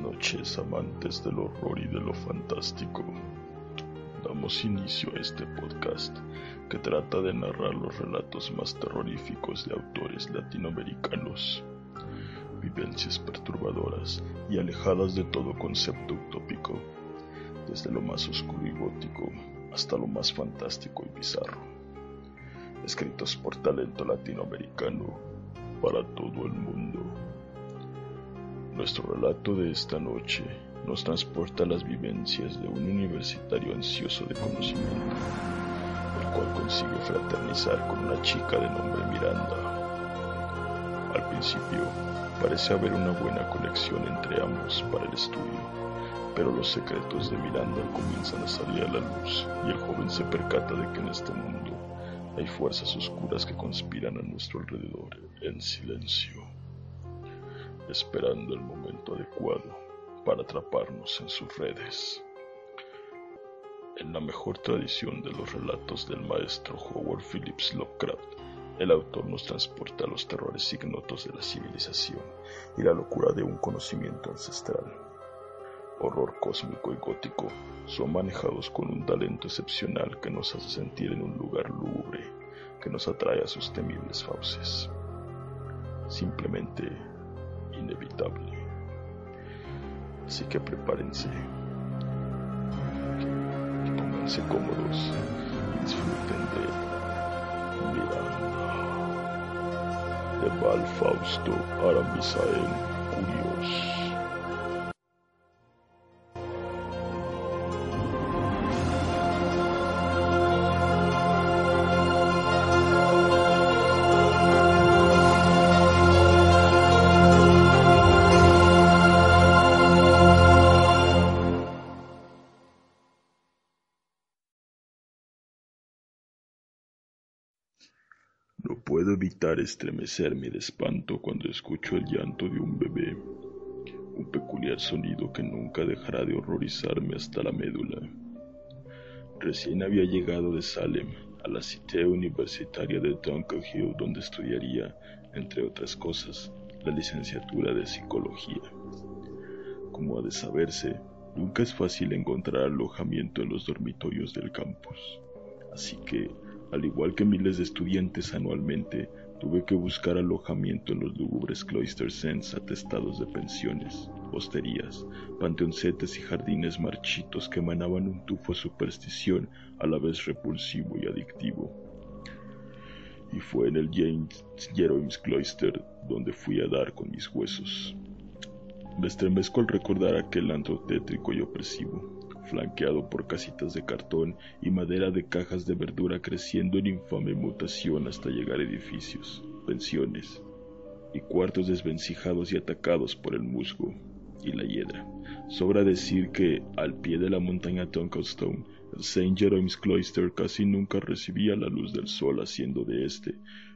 noches, amantes del horror y de lo fantástico. Damos inicio a este podcast que trata de narrar los relatos más terroríficos de autores latinoamericanos, vivencias perturbadoras y alejadas de todo concepto utópico, desde lo más oscuro y gótico hasta lo más fantástico y bizarro, escritos por talento latinoamericano para todo el mundo. Nuestro relato de esta noche nos transporta a las vivencias de un universitario ansioso de conocimiento, el cual consigue fraternizar con una chica de nombre Miranda. Al principio, parece haber una buena conexión entre ambos para el estudio, pero los secretos de Miranda comienzan a salir a la luz y el joven se percata de que en este mundo hay fuerzas oscuras que conspiran a nuestro alrededor en silencio esperando el momento adecuado para atraparnos en sus redes. En la mejor tradición de los relatos del maestro Howard Phillips Lovecraft, el autor nos transporta a los terrores ignotos de la civilización y la locura de un conocimiento ancestral. Horror cósmico y gótico son manejados con un talento excepcional que nos hace sentir en un lugar lúgubre que nos atrae a sus temibles fauces. Simplemente inevitable. Así que prepárense, pónganse cómodos y disfruten de Miranda, de Val Fausto Aramisael Curios. Evitar estremecerme de espanto cuando escucho el llanto de un bebé, un peculiar sonido que nunca dejará de horrorizarme hasta la médula. Recién había llegado de Salem a la cité universitaria de Duncan Hill donde estudiaría, entre otras cosas, la licenciatura de psicología. Como ha de saberse, nunca es fácil encontrar alojamiento en los dormitorios del campus, así que al igual que miles de estudiantes anualmente, tuve que buscar alojamiento en los lúgubres cloisters atestados de pensiones, hosterías, panteoncetes y jardines marchitos que emanaban un tufo superstición a la vez repulsivo y adictivo. Y fue en el James Jerome's Cloister donde fui a dar con mis huesos. Me estremezco al recordar aquel antro tétrico y opresivo, flanqueado por casitas de cartón y madera de cajas de verdura creciendo en infame mutación hasta llegar a edificios, pensiones y cuartos desvencijados y atacados por el musgo y la hiedra. Sobra decir que al pie de la montaña Tonkelstone, el St. Jerome's Cloister casi nunca recibía la luz del sol, haciendo de este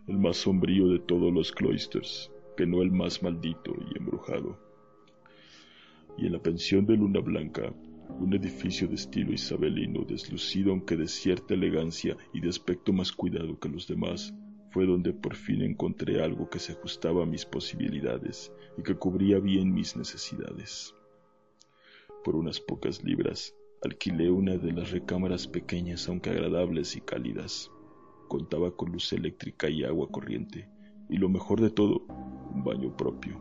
el más sombrío de todos los cloisters, que no el más maldito y embrujado. Y en la pensión de Luna Blanca un edificio de estilo isabelino, deslucido aunque de cierta elegancia y de aspecto más cuidado que los demás, fue donde por fin encontré algo que se ajustaba a mis posibilidades y que cubría bien mis necesidades. Por unas pocas libras, alquilé una de las recámaras pequeñas aunque agradables y cálidas. Contaba con luz eléctrica y agua corriente, y lo mejor de todo, un baño propio.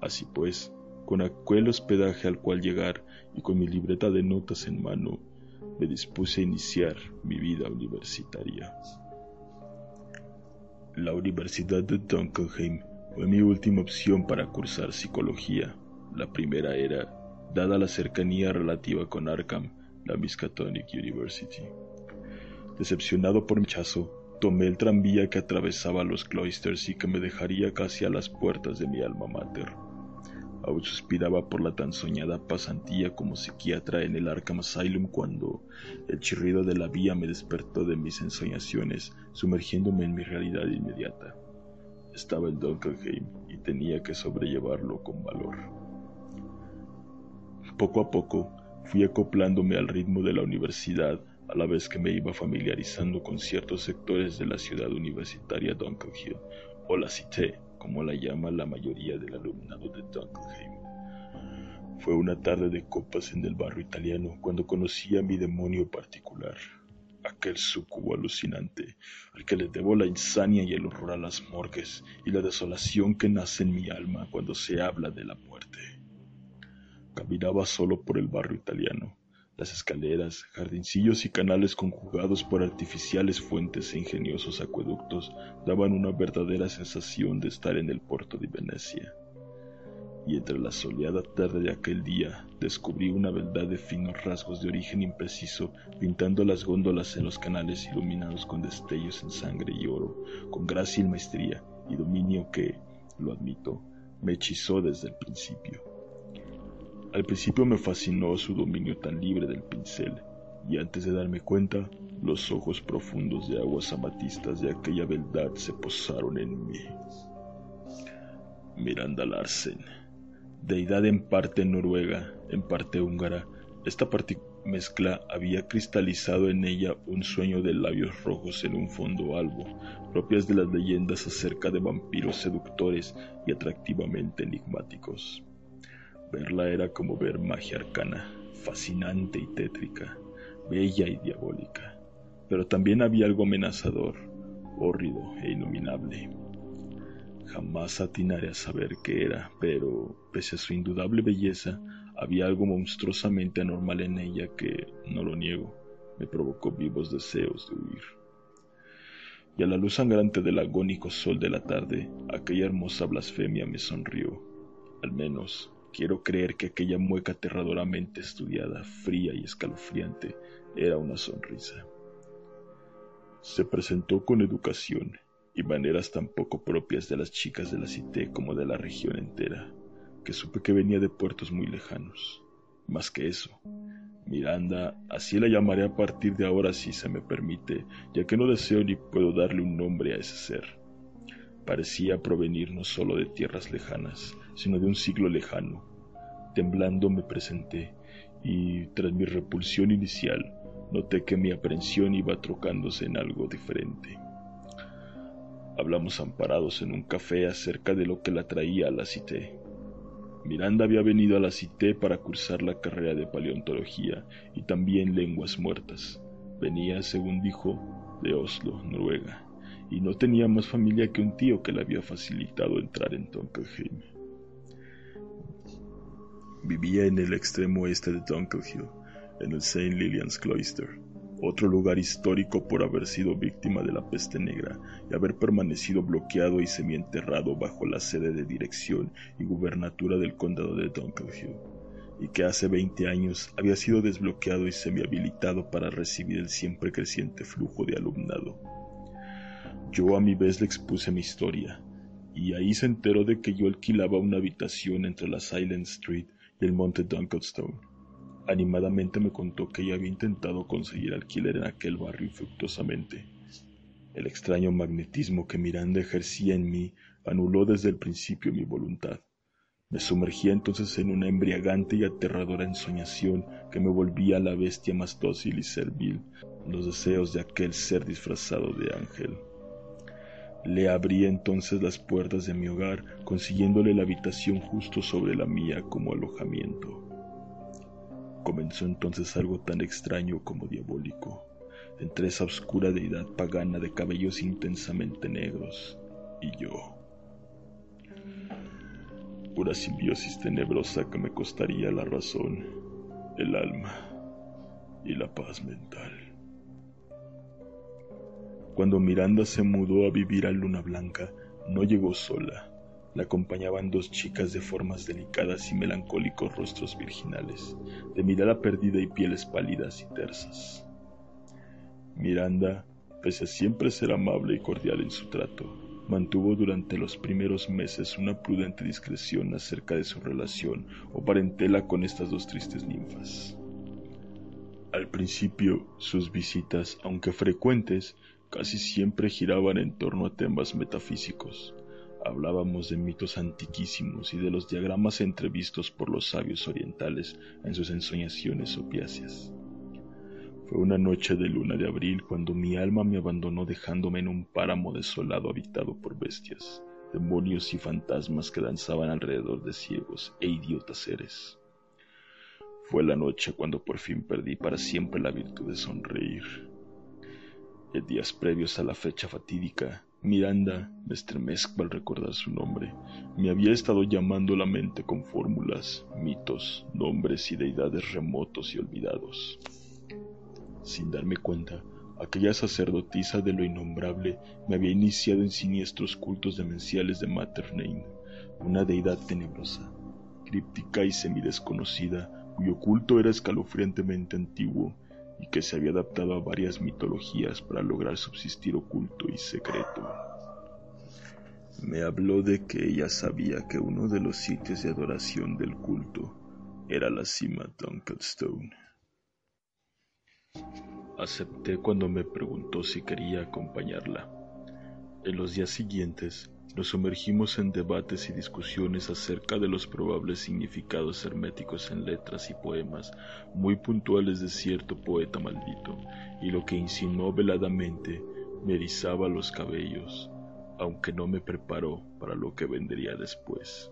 Así pues, con aquel hospedaje al cual llegar y con mi libreta de notas en mano, me dispuse a iniciar mi vida universitaria. La Universidad de Dunkelheim fue mi última opción para cursar psicología. La primera era, dada la cercanía relativa con Arkham, la Miskatonic University. Decepcionado por mi chazo, tomé el tranvía que atravesaba los cloisters y que me dejaría casi a las puertas de mi alma mater. Aún suspiraba por la tan soñada pasantía como psiquiatra en el Arkham Asylum cuando el chirrido de la vía me despertó de mis ensoñaciones, sumergiéndome en mi realidad inmediata. Estaba en Dunkelheim y tenía que sobrellevarlo con valor. Poco a poco fui acoplándome al ritmo de la universidad a la vez que me iba familiarizando con ciertos sectores de la ciudad universitaria Dunkelhill, o la Cité, como la llama la mayoría del alumnado de Dunkelheim. Fue una tarde de copas en el barrio italiano cuando conocí a mi demonio particular, aquel sucubo alucinante, al que le debo la insania y el horror a las morgues y la desolación que nace en mi alma cuando se habla de la muerte. Caminaba solo por el barrio italiano. Las escaleras, jardincillos y canales conjugados por artificiales fuentes e ingeniosos acueductos daban una verdadera sensación de estar en el puerto de Venecia y entre la soleada tarde de aquel día descubrí una verdad de finos rasgos de origen impreciso pintando las góndolas en los canales iluminados con destellos en sangre y oro, con gracia y maestría y dominio que, lo admito, me hechizó desde el principio. Al principio me fascinó su dominio tan libre del pincel, y antes de darme cuenta, los ojos profundos de aguas amatistas de aquella beldad se posaron en mí. Miranda Larsen deidad en parte noruega, en parte húngara. Esta mezcla había cristalizado en ella un sueño de labios rojos en un fondo albo, propias de las leyendas acerca de vampiros seductores y atractivamente enigmáticos. Verla era como ver magia arcana, fascinante y tétrica, bella y diabólica, pero también había algo amenazador, hórrido e inominable. Jamás atinaré a saber qué era, pero, pese a su indudable belleza, había algo monstruosamente anormal en ella que, no lo niego, me provocó vivos deseos de huir. Y a la luz sangrante del agónico sol de la tarde, aquella hermosa blasfemia me sonrió. Al menos, quiero creer que aquella mueca aterradoramente estudiada, fría y escalofriante, era una sonrisa. Se presentó con educación y maneras tan poco propias de las chicas de la cité como de la región entera, que supe que venía de puertos muy lejanos. Más que eso, Miranda, así la llamaré a partir de ahora si se me permite, ya que no deseo ni puedo darle un nombre a ese ser. Parecía provenir no solo de tierras lejanas, sino de un siglo lejano. Temblando me presenté, y tras mi repulsión inicial, noté que mi aprensión iba trocándose en algo diferente. Hablamos amparados en un café acerca de lo que la traía a la Cité. Miranda había venido a la Cité para cursar la carrera de paleontología y también lenguas muertas. Venía, según dijo, de Oslo, Noruega, y no tenía más familia que un tío que le había facilitado entrar en Tonkelheim. Vivía en el extremo oeste de Dunkelhill, en el St. Lilian's Cloister, otro lugar histórico por haber sido víctima de la peste negra y haber permanecido bloqueado y semienterrado bajo la sede de dirección y gubernatura del condado de Dunkelhill, y que hace 20 años había sido desbloqueado y semihabilitado para recibir el siempre creciente flujo de alumnado. Yo a mi vez le expuse mi historia, y ahí se enteró de que yo alquilaba una habitación entre la Silent Street y el monte Dunkelstone Animadamente me contó que ella había intentado conseguir alquiler en aquel barrio infructuosamente. El extraño magnetismo que Miranda ejercía en mí anuló desde el principio mi voluntad. Me sumergía entonces en una embriagante y aterradora ensoñación que me volvía la bestia más dócil y servil, los deseos de aquel ser disfrazado de ángel. Le abrí entonces las puertas de mi hogar, consiguiéndole la habitación justo sobre la mía como alojamiento. Comenzó entonces algo tan extraño como diabólico, entre esa oscura deidad pagana de cabellos intensamente negros y yo. Pura simbiosis tenebrosa que me costaría la razón, el alma y la paz mental. Cuando Miranda se mudó a vivir a Luna Blanca, no llegó sola. La acompañaban dos chicas de formas delicadas y melancólicos rostros virginales, de mirada perdida y pieles pálidas y tersas. Miranda, pese a siempre ser amable y cordial en su trato, mantuvo durante los primeros meses una prudente discreción acerca de su relación o parentela con estas dos tristes ninfas. Al principio, sus visitas, aunque frecuentes, casi siempre giraban en torno a temas metafísicos, hablábamos de mitos antiquísimos y de los diagramas entrevistos por los sabios orientales en sus ensoñaciones opiáceas. Fue una noche de luna de abril cuando mi alma me abandonó dejándome en un páramo desolado habitado por bestias, demonios y fantasmas que danzaban alrededor de ciegos e idiotas seres. Fue la noche cuando por fin perdí para siempre la virtud de sonreír. En días previos a la fecha fatídica, Miranda, me estremezco al recordar su nombre, me había estado llamando la mente con fórmulas, mitos, nombres y deidades remotos y olvidados. Sin darme cuenta, aquella sacerdotisa de lo innombrable me había iniciado en siniestros cultos demenciales de Maternein, una deidad tenebrosa, críptica y semidesconocida, cuyo culto era escalofriantemente antiguo y que se había adaptado a varias mitologías para lograr subsistir oculto y secreto. Me habló de que ella sabía que uno de los sitios de adoración del culto era la cima Dunkelstone. Acepté cuando me preguntó si quería acompañarla. En los días siguientes nos sumergimos en debates y discusiones acerca de los probables significados herméticos en letras y poemas muy puntuales de cierto poeta maldito, y lo que insinuó veladamente me erizaba los cabellos, aunque no me preparó para lo que vendría después.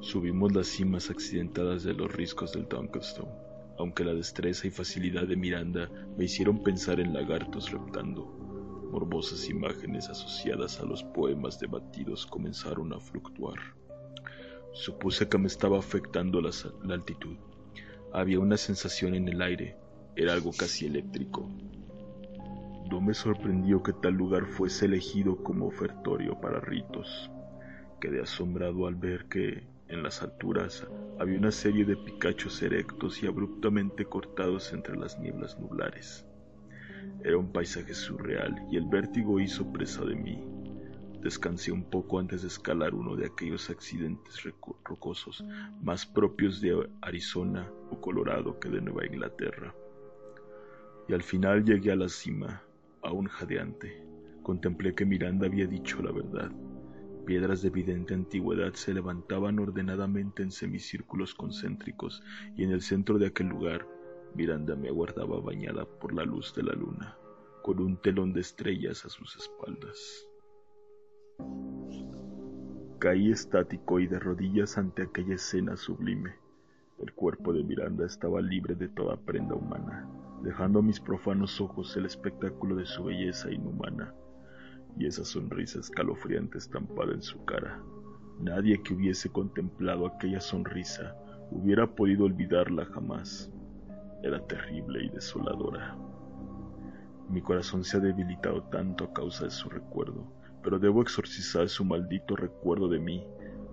Subimos las cimas accidentadas de los riscos del Dunkelstone, aunque la destreza y facilidad de Miranda me hicieron pensar en lagartos reptando morbosas imágenes asociadas a los poemas debatidos comenzaron a fluctuar. Supuse que me estaba afectando la, altitud. Había una sensación en el aire, era algo casi eléctrico. No me sorprendió que tal lugar fuese elegido como ofertorio para ritos. Quedé asombrado al ver que, en las alturas, había una serie de picachos erectos y abruptamente cortados entre las nieblas nublares. Era un paisaje surreal y el vértigo hizo presa de mí. Descansé un poco antes de escalar uno de aquellos accidentes rocosos más propios de Arizona o Colorado que de Nueva Inglaterra. Y al final llegué a la cima, aún jadeante. Contemplé que Miranda había dicho la verdad. Piedras de evidente antigüedad se levantaban ordenadamente en semicírculos concéntricos y en el centro de aquel lugar Miranda me aguardaba bañada por la luz de la luna, con un telón de estrellas a sus espaldas. Caí estático y de rodillas ante aquella escena sublime. El cuerpo de Miranda estaba libre de toda prenda humana, dejando a mis profanos ojos el espectáculo de su belleza inhumana y esa sonrisa escalofriante estampada en su cara. Nadie que hubiese contemplado aquella sonrisa hubiera podido olvidarla jamás era terrible y desoladora. Mi corazón se ha debilitado tanto a causa de su recuerdo, pero debo exorcizar su maldito recuerdo de mí,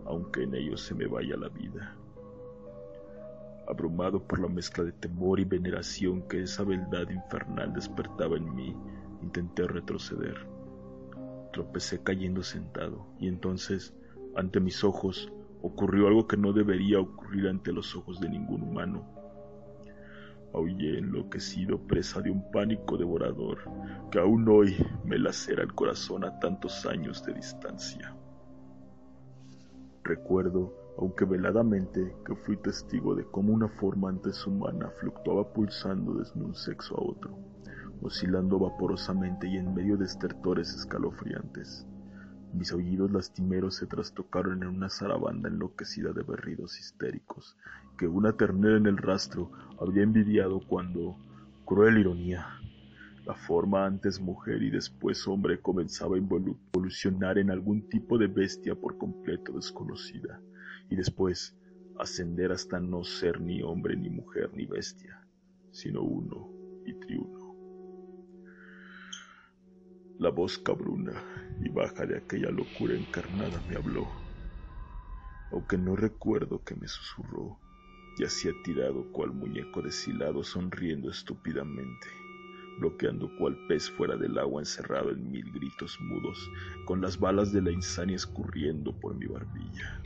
aunque en ello se me vaya la vida. Abrumado por la mezcla de temor y veneración que esa beldad infernal despertaba en mí, intenté retroceder. Tropecé cayendo sentado, y entonces, ante mis ojos, ocurrió algo que no debería ocurrir ante los ojos de ningún humano Aullé enloquecido, presa de un pánico devorador que aún hoy me lacera el corazón a tantos años de distancia. Recuerdo, aunque veladamente, que fui testigo de cómo una forma antes humana fluctuaba pulsando desde un sexo a otro, oscilando vaporosamente y en medio de estertores escalofriantes. Mis aullidos lastimeros se trastocaron en una zarabanda enloquecida de berridos histéricos, que una ternera en el rastro había envidiado cuando, cruel ironía, la forma antes mujer y después hombre comenzaba a evolucionar en algún tipo de bestia por completo desconocida, y después ascender hasta no ser ni hombre ni mujer ni bestia, sino uno y triuno. La voz cabruna y baja de aquella locura encarnada me habló, aunque no recuerdo que me susurró, yacía tirado cual muñeco deshilado sonriendo estúpidamente, bloqueando cual pez fuera del agua encerrado en mil gritos mudos, con las balas de la insania escurriendo por mi barbilla.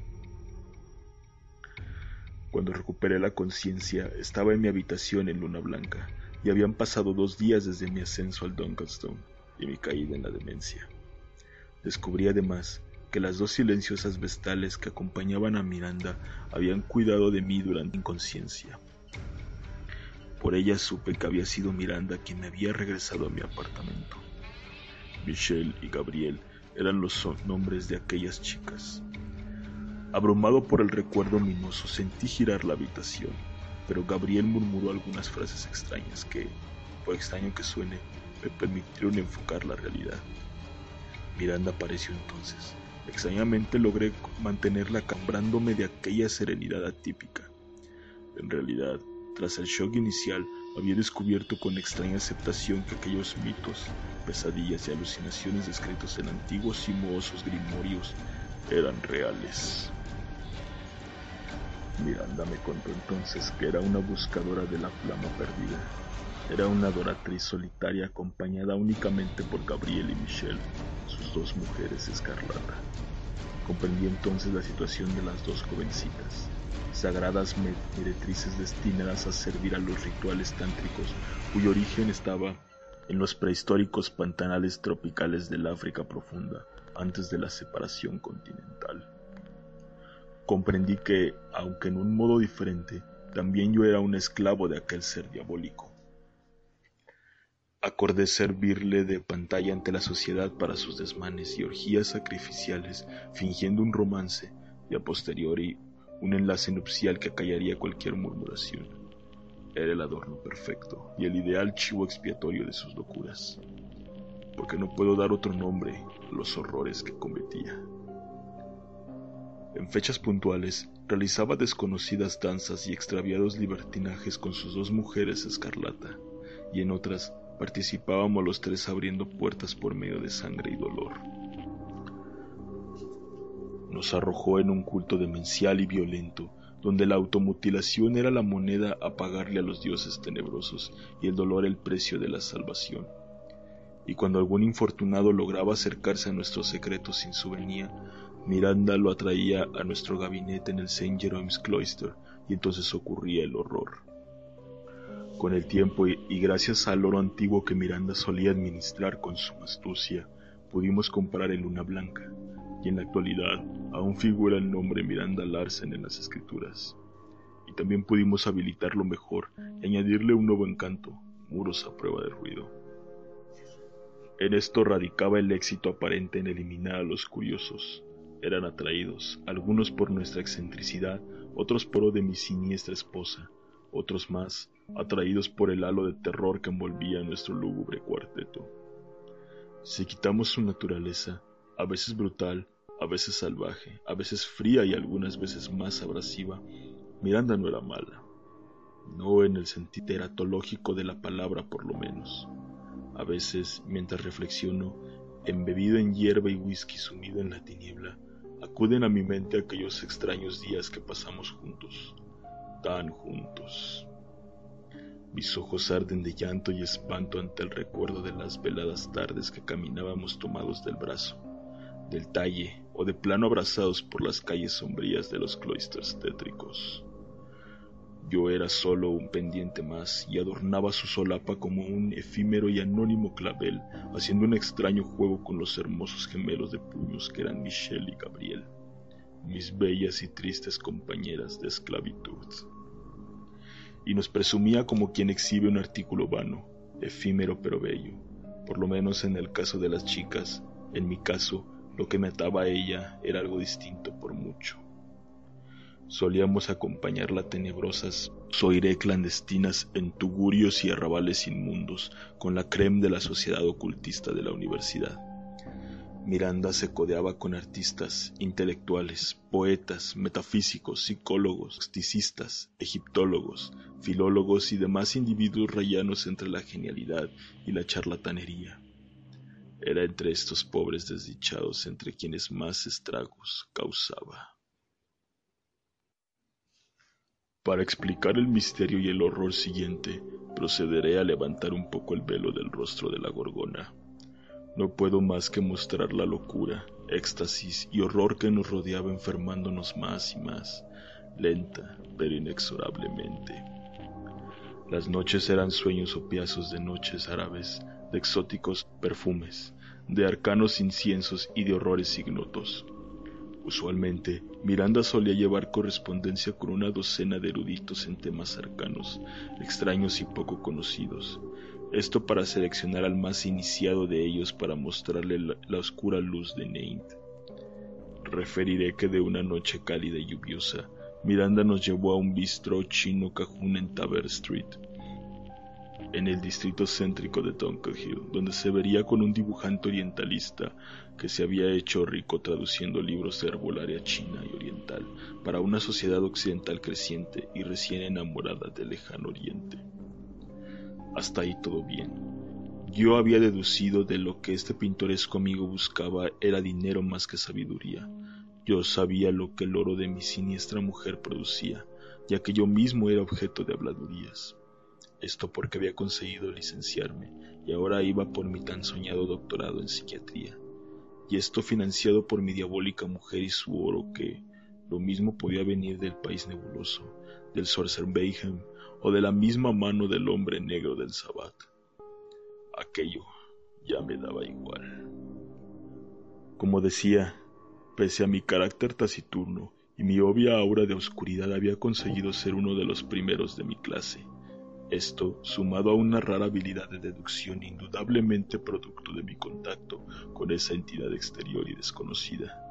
Cuando recuperé la conciencia, estaba en mi habitación en luna blanca, y habían pasado dos días desde mi ascenso al Dunkelstone y mi caída en la demencia. Descubrí además que las dos silenciosas vestales que acompañaban a Miranda habían cuidado de mí durante mi inconsciencia. Por ellas supe que había sido Miranda quien me había regresado a mi apartamento. Michelle y Gabriel eran los nombres de aquellas chicas. Abrumado por el recuerdo mimoso, sentí girar la habitación. pero Gabriel murmuró algunas frases extrañas que, por extraño que suene, me permitieron enfocar la realidad. Miranda apareció entonces. Extrañamente logré mantenerla cambrándome de aquella serenidad atípica. En realidad, tras el shock inicial, había descubierto con extraña aceptación que aquellos mitos, pesadillas y alucinaciones descritos en antiguos y mohosos grimorios eran reales. Miranda me contó entonces que era una buscadora de la flama perdida. Era una adoratriz solitaria acompañada únicamente por Gabriel y Michelle, sus dos mujeres escarlata. Comprendí entonces la situación de las dos jovencitas, sagradas meretrices destinadas a servir a los rituales tántricos, cuyo origen estaba en los prehistóricos pantanales tropicales del África profunda, antes de la separación continental. Comprendí que, aunque en un modo diferente, también yo era un esclavo de aquel ser diabólico. Acordé servirle de pantalla ante la sociedad para sus desmanes y orgías sacrificiales, fingiendo un romance y a posteriori un enlace nupcial que acallaría cualquier murmuración. Era el adorno perfecto y el ideal chivo expiatorio de sus locuras, porque no puedo dar otro nombre a los horrores que cometía. En fechas puntuales realizaba desconocidas danzas y extraviados libertinajes con sus dos mujeres escarlata, y en otras participábamos los tres abriendo puertas por medio de sangre y dolor. Nos arrojó en un culto demencial y violento, donde la automutilación era la moneda a pagarle a los dioses tenebrosos y el dolor el precio de la salvación. Y cuando algún infortunado lograba acercarse a nuestros secretos sin su venía, Miranda lo atraía a nuestro gabinete en el St. Jerome's Cloister y entonces ocurría el horror. Con el tiempo y, gracias al oro antiguo que Miranda solía administrar con su astucia, pudimos comprar el Luna Blanca, y en la actualidad aún figura el nombre Miranda Larsen en las escrituras. Y también pudimos habilitarlo mejor y añadirle un nuevo encanto, muros a prueba de ruido. En esto radicaba el éxito aparente en eliminar a los curiosos, eran atraídos, algunos por nuestra excentricidad, otros por o de mi siniestra esposa, otros más atraídos por el halo de terror que envolvía nuestro lúgubre cuarteto. Si quitamos su naturaleza, a veces brutal, a veces salvaje, a veces fría y algunas veces más abrasiva, Miranda no era mala, no en el sentido teratológico de la palabra por lo menos. A veces, mientras reflexiono, embebido en hierba y whisky sumido en la tiniebla, acuden a mi mente aquellos extraños días que pasamos juntos, tan juntos. Mis ojos arden de llanto y espanto ante el recuerdo de las veladas tardes que caminábamos tomados del brazo, del talle o de plano abrazados por las calles sombrías de los cloisters tétricos. Yo era solo un pendiente más y adornaba su solapa como un efímero y anónimo clavel, haciendo un extraño juego con los hermosos gemelos de puños que eran Michelle y Gabriel, mis bellas y tristes compañeras de esclavitud. Y nos presumía como quien exhibe un artículo vano, efímero pero bello, por lo menos en el caso de las chicas, en mi caso, lo que me ataba a ella era algo distinto por mucho. Solíamos acompañarla tenebrosas soiré clandestinas en tugurios y arrabales inmundos con la creme de la sociedad ocultista de la universidad. Miranda se codeaba con artistas, intelectuales, poetas, metafísicos, psicólogos, misticistas, egiptólogos, filólogos y demás individuos rayanos entre la genialidad y la charlatanería. Era entre estos pobres desdichados entre quienes más estragos causaba. Para explicar el misterio y el horror siguiente, procederé a levantar un poco el velo del rostro de la gorgona. No puedo más que mostrar la locura, éxtasis y horror que nos rodeaba enfermándonos más y más, lenta pero inexorablemente. Las noches eran sueños opiazos de noches árabes, de exóticos perfumes, de arcanos inciensos y de horrores ignotos. Usualmente, Miranda solía llevar correspondencia con una docena de eruditos en temas arcanos, extraños y poco conocidos. Esto para seleccionar al más iniciado de ellos para mostrarle la, oscura luz de Neint. Referiré que de una noche cálida y lluviosa, Miranda nos llevó a un bistro chino cajún en Taber Street, en el distrito céntrico de Dunker Hill, donde se vería con un dibujante orientalista que se había hecho rico traduciendo libros de herbolaria china y oriental para una sociedad occidental creciente y recién enamorada del lejano oriente. Hasta ahí todo bien. Yo había deducido de lo que este pintoresco amigo buscaba era dinero más que sabiduría. Yo sabía lo que el oro de mi siniestra mujer producía, ya que yo mismo era objeto de habladurías. Esto porque había conseguido licenciarme y ahora iba por mi tan soñado doctorado en psiquiatría. Y esto financiado por mi diabólica mujer y su oro que, lo mismo podía venir del país nebuloso, del o de la misma mano del hombre negro del Sabbat. Aquello ya me daba igual. Como decía, pese a mi carácter taciturno y mi obvia aura de oscuridad había conseguido ser uno de los primeros de mi clase esto, sumado a una rara habilidad de deducción indudablemente producto de mi contacto con esa entidad exterior y desconocida,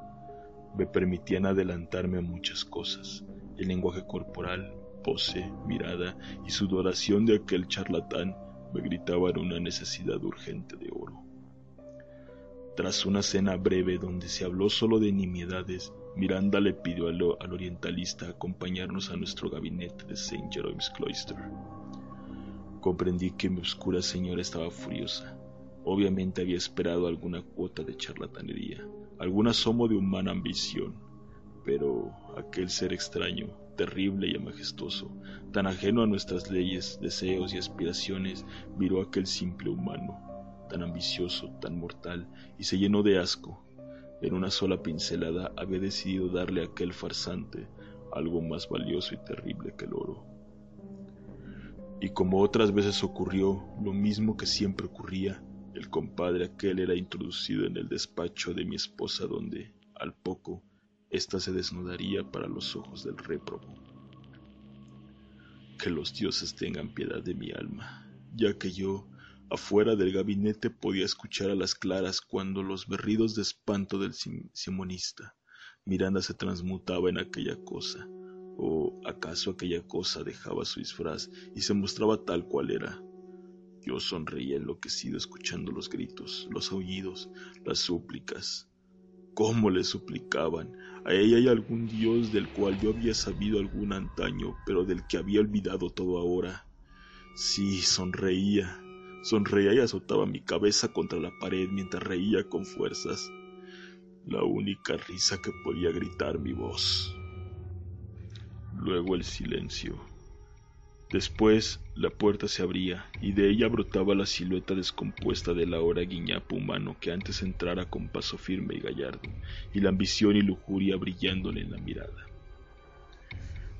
me permitían adelantarme a muchas cosas. El lenguaje corporal, pose, mirada y sudoración de aquel charlatán me gritaban una necesidad urgente de oro. Tras una cena breve donde se habló solo de nimiedades, Miranda le pidió al, al orientalista acompañarnos a nuestro gabinete de St. Jerome's Cloister. Comprendí que mi oscura señora estaba furiosa. Obviamente había esperado alguna cuota de charlatanería, algún asomo de humana ambición, pero aquel ser extraño, terrible y majestuoso, tan ajeno a nuestras leyes, deseos y aspiraciones, miró aquel simple humano, tan ambicioso, tan mortal, y se llenó de asco. En una sola pincelada había decidido darle a aquel farsante algo más valioso y terrible que el oro y como otras veces ocurrió lo mismo que siempre ocurría, el compadre aquel era introducido en el despacho de mi esposa donde, al poco, ésta se desnudaría para los ojos del réprobo. Que los dioses tengan piedad de mi alma, ya que yo, afuera del gabinete, podía escuchar a las claras cuando los berridos de espanto del simonista Miranda se transmutaba en aquella cosa, ¿O acaso aquella cosa dejaba su disfraz y se mostraba tal cual era? Yo sonreía enloquecido escuchando los gritos, los aullidos, las súplicas. ¿Cómo le suplicaban? A ella hay algún dios del cual yo había sabido algún antaño, pero del que había olvidado todo ahora. Sí, sonreía, sonreía y azotaba mi cabeza contra la pared mientras reía con fuerzas. La única risa que podía gritar mi voz luego el silencio. Después la puerta se abría y de ella brotaba la silueta descompuesta del ahora guiñapo humano que antes entrara con paso firme y gallardo, y la ambición y lujuria brillándole en la mirada.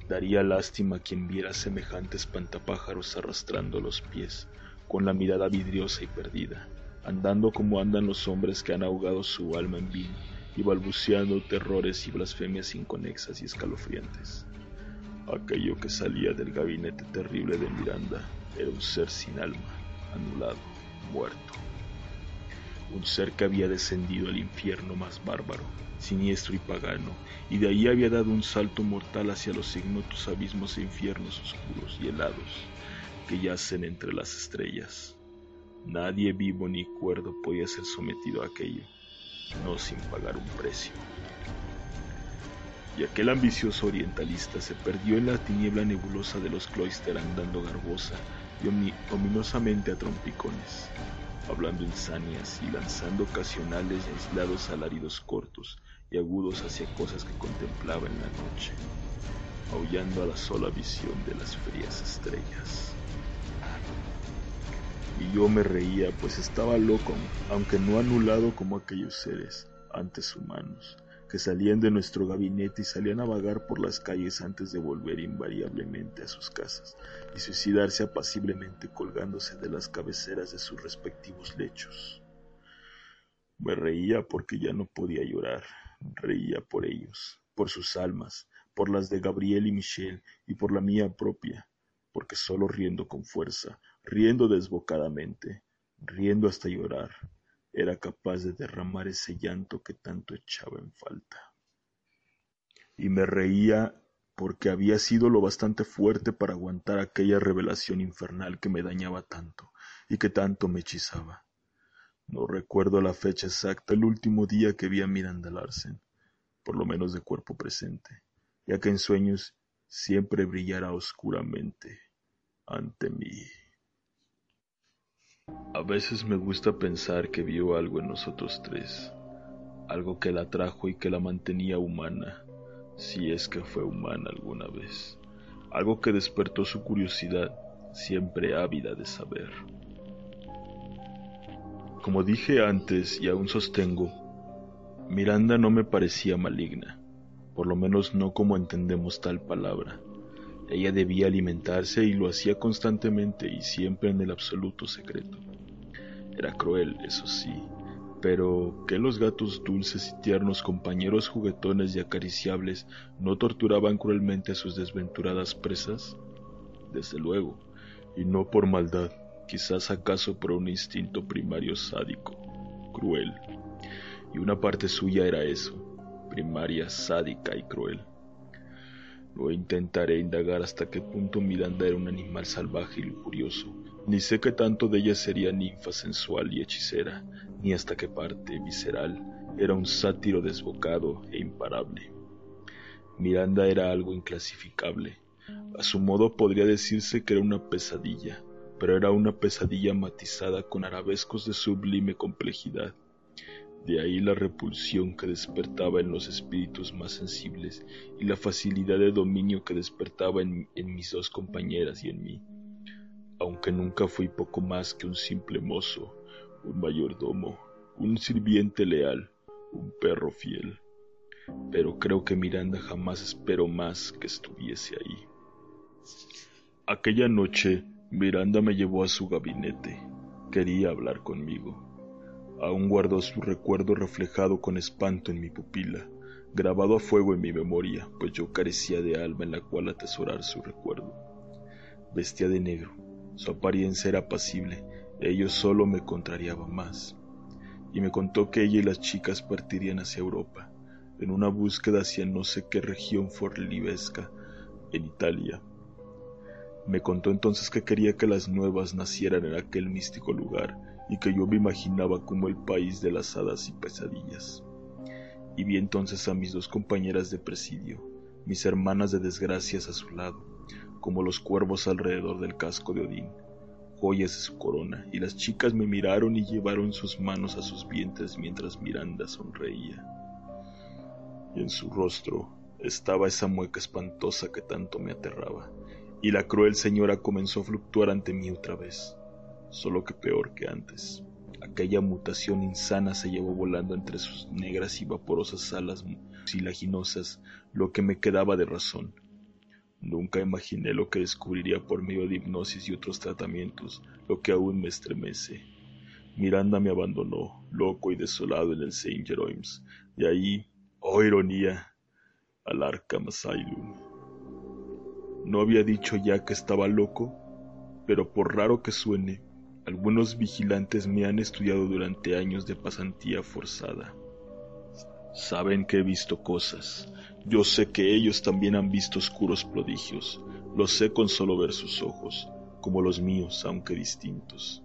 Daría lástima quien viera semejantes pantapájaros arrastrando los pies, con la mirada vidriosa y perdida, andando como andan los hombres que han ahogado su alma en vino y balbuceando terrores y blasfemias inconexas y escalofriantes. Aquello que salía del gabinete terrible de Miranda era un ser sin alma, anulado, muerto. Un ser que había descendido al infierno más bárbaro, siniestro y pagano, y de ahí había dado un salto mortal hacia los ignotos abismos e infiernos oscuros y helados que yacen entre las estrellas. Nadie vivo ni cuerdo podía ser sometido a aquello, no sin pagar un precio y aquel ambicioso orientalista se perdió en la tiniebla nebulosa de los cloister andando garbosa y ominosamente a trompicones, hablando insanias y lanzando ocasionales y aislados alaridos cortos y agudos hacia cosas que contemplaba en la noche, aullando a la sola visión de las frías estrellas. Y yo me reía, pues estaba loco, aunque no anulado como aquellos seres antes humanos, que salían de nuestro gabinete y salían a vagar por las calles antes de volver invariablemente a sus casas y suicidarse apaciblemente colgándose de las cabeceras de sus respectivos lechos. Me reía porque ya no podía llorar, reía por ellos, por sus almas, por las de Gabriel y Michelle y por la mía propia, porque solo riendo con fuerza, riendo desbocadamente, riendo hasta llorar, era capaz de derramar ese llanto que tanto echaba en falta. Y me reía porque había sido lo bastante fuerte para aguantar aquella revelación infernal que me dañaba tanto y que tanto me hechizaba. No recuerdo la fecha exacta, el último día que vi a Miranda Larsen, por lo menos de cuerpo presente, ya que en sueños siempre brillará oscuramente ante mí. A veces me gusta pensar que vio algo en nosotros tres, algo que la trajo y que la mantenía humana, si es que fue humana alguna vez, algo que despertó su curiosidad, siempre ávida de saber. Como dije antes y aún sostengo, Miranda no me parecía maligna, por lo menos no como entendemos tal palabra. Ella debía alimentarse y lo hacía constantemente y siempre en el absoluto secreto. Era cruel, eso sí, pero ¿que los gatos dulces y tiernos compañeros juguetones y acariciables no torturaban cruelmente a sus desventuradas presas? Desde luego, y no por maldad, quizás acaso por un instinto primario sádico, cruel. Y una parte suya era eso, primaria, sádica y cruel. No intentaré indagar hasta qué punto Miranda era un animal salvaje y lujurioso, ni sé qué tanto de ella sería ninfa sensual y hechicera, ni hasta qué parte visceral era un sátiro desbocado e imparable. Miranda era algo inclasificable. A su modo podría decirse que era una pesadilla, pero era una pesadilla matizada con arabescos de sublime complejidad, de ahí la repulsión que despertaba en los espíritus más sensibles y la facilidad de dominio que despertaba en, mis dos compañeras y en mí. Aunque nunca fui poco más que un simple mozo, un mayordomo, un sirviente leal, un perro fiel. Pero creo que Miranda jamás esperó más que estuviese ahí. Aquella noche Miranda me llevó a su gabinete. Quería hablar conmigo. Aún guardo su recuerdo reflejado con espanto en mi pupila, grabado a fuego en mi memoria, pues yo carecía de alma en la cual atesorar su recuerdo. Vestía de negro, su apariencia era apacible, ello solo me contrariaba más. Y me contó que ella y las chicas partirían hacia Europa, en una búsqueda hacia no sé qué región forlivesca, en Italia. Me contó entonces que quería que las nuevas nacieran en aquel místico lugar, y que yo me imaginaba como el país de las hadas y pesadillas. Y vi entonces a mis dos compañeras de presidio, mis hermanas de desgracias a su lado, como los cuervos alrededor del casco de Odín, joyas de su corona, y las chicas me miraron y llevaron sus manos a sus vientres mientras Miranda sonreía. Y en su rostro estaba esa mueca espantosa que tanto me aterraba, y la cruel señora comenzó a fluctuar ante mí otra vez solo que peor que antes. Aquella mutación insana se llevó volando entre sus negras y vaporosas alas silaginosas lo que me quedaba de razón. Nunca imaginé lo que descubriría por medio de hipnosis y otros tratamientos, lo que aún me estremece. Miranda me abandonó, loco y desolado en el Saint Jerome's, de ahí, oh ironía, al Arkham Asylum. No había dicho ya que estaba loco, pero por raro que suene, algunos vigilantes me han estudiado durante años de pasantía forzada. Saben que he visto cosas. Yo sé que ellos también han visto oscuros prodigios. Lo sé con solo ver sus ojos, como los míos, aunque distintos.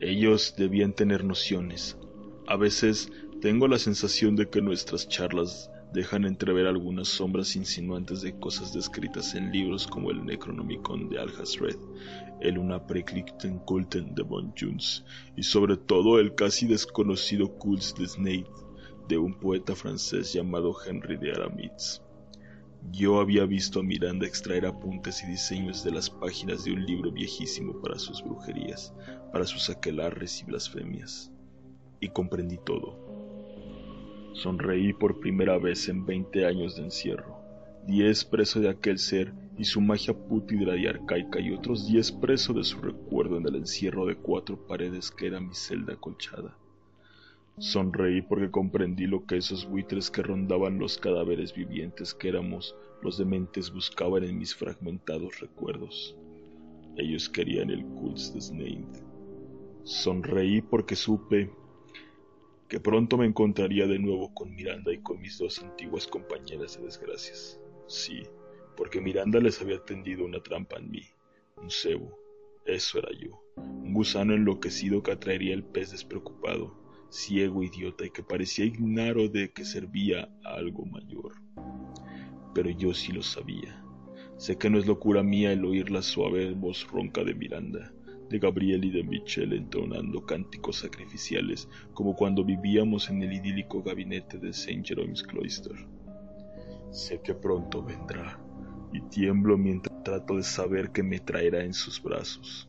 Ellos debían tener nociones. A veces tengo la sensación de que nuestras charlas dejan entrever algunas sombras insinuantes de cosas descritas en libros como el Necronomicon de Alhazred, el Unapreklichten Kulten de von Jones y sobre todo el casi desconocido Kults de Snape de un poeta francés llamado Henry de Aramitz. Yo había visto a Miranda extraer apuntes y diseños de las páginas de un libro viejísimo para sus brujerías, para sus aquelarres y blasfemias, y comprendí todo Sonreí por primera vez en veinte años de encierro. Diez preso de aquel ser y su magia pútida y arcaica y otros diez preso de su recuerdo en el encierro de cuatro paredes que era mi celda acolchada. Sonreí porque comprendí lo que esos buitres que rondaban los cadáveres vivientes que éramos los dementes buscaban en mis fragmentados recuerdos. Ellos querían el Kults de Snape. Sonreí porque supe que pronto me encontraría de nuevo con Miranda y con mis dos antiguas compañeras de desgracias. Sí, porque Miranda les había tendido una trampa en mí, un cebo, eso era yo, un gusano enloquecido que atraería el pez despreocupado, ciego, idiota y que parecía ignaro de que servía a algo mayor. Pero yo sí lo sabía. Sé que no es locura mía el oír la suave voz ronca de Miranda, de Gabriel y de Michel entonando cánticos sacrificiales como cuando vivíamos en el idílico gabinete de St. Jerome's Cloister. Sé que pronto vendrá, y tiemblo mientras trato de saber que me traerá en sus brazos,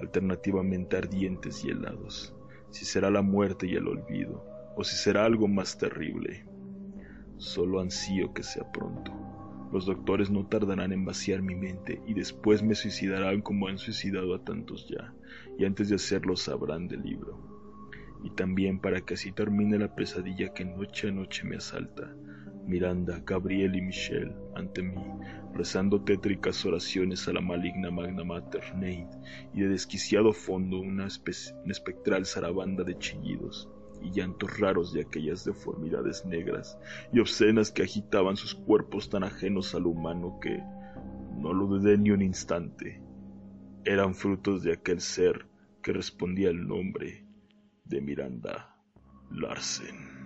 alternativamente ardientes y helados, si será la muerte y el olvido, o si será algo más terrible. Solo ansío que sea pronto. Los doctores no tardarán en vaciar mi mente y después me suicidarán como han suicidado a tantos ya, y antes de hacerlo sabrán del libro. Y también para que así termine la pesadilla que noche a noche me asalta, Miranda, Gabriel y Michelle ante mí, rezando tétricas oraciones a la maligna Magna Mater Neid, y de desquiciado fondo una, espectral zarabanda de chillidos y llantos raros de aquellas deformidades negras y obscenas que agitaban sus cuerpos tan ajenos al humano que, no lo dudé ni un instante, eran frutos de aquel ser que respondía al nombre de Miranda Larsen.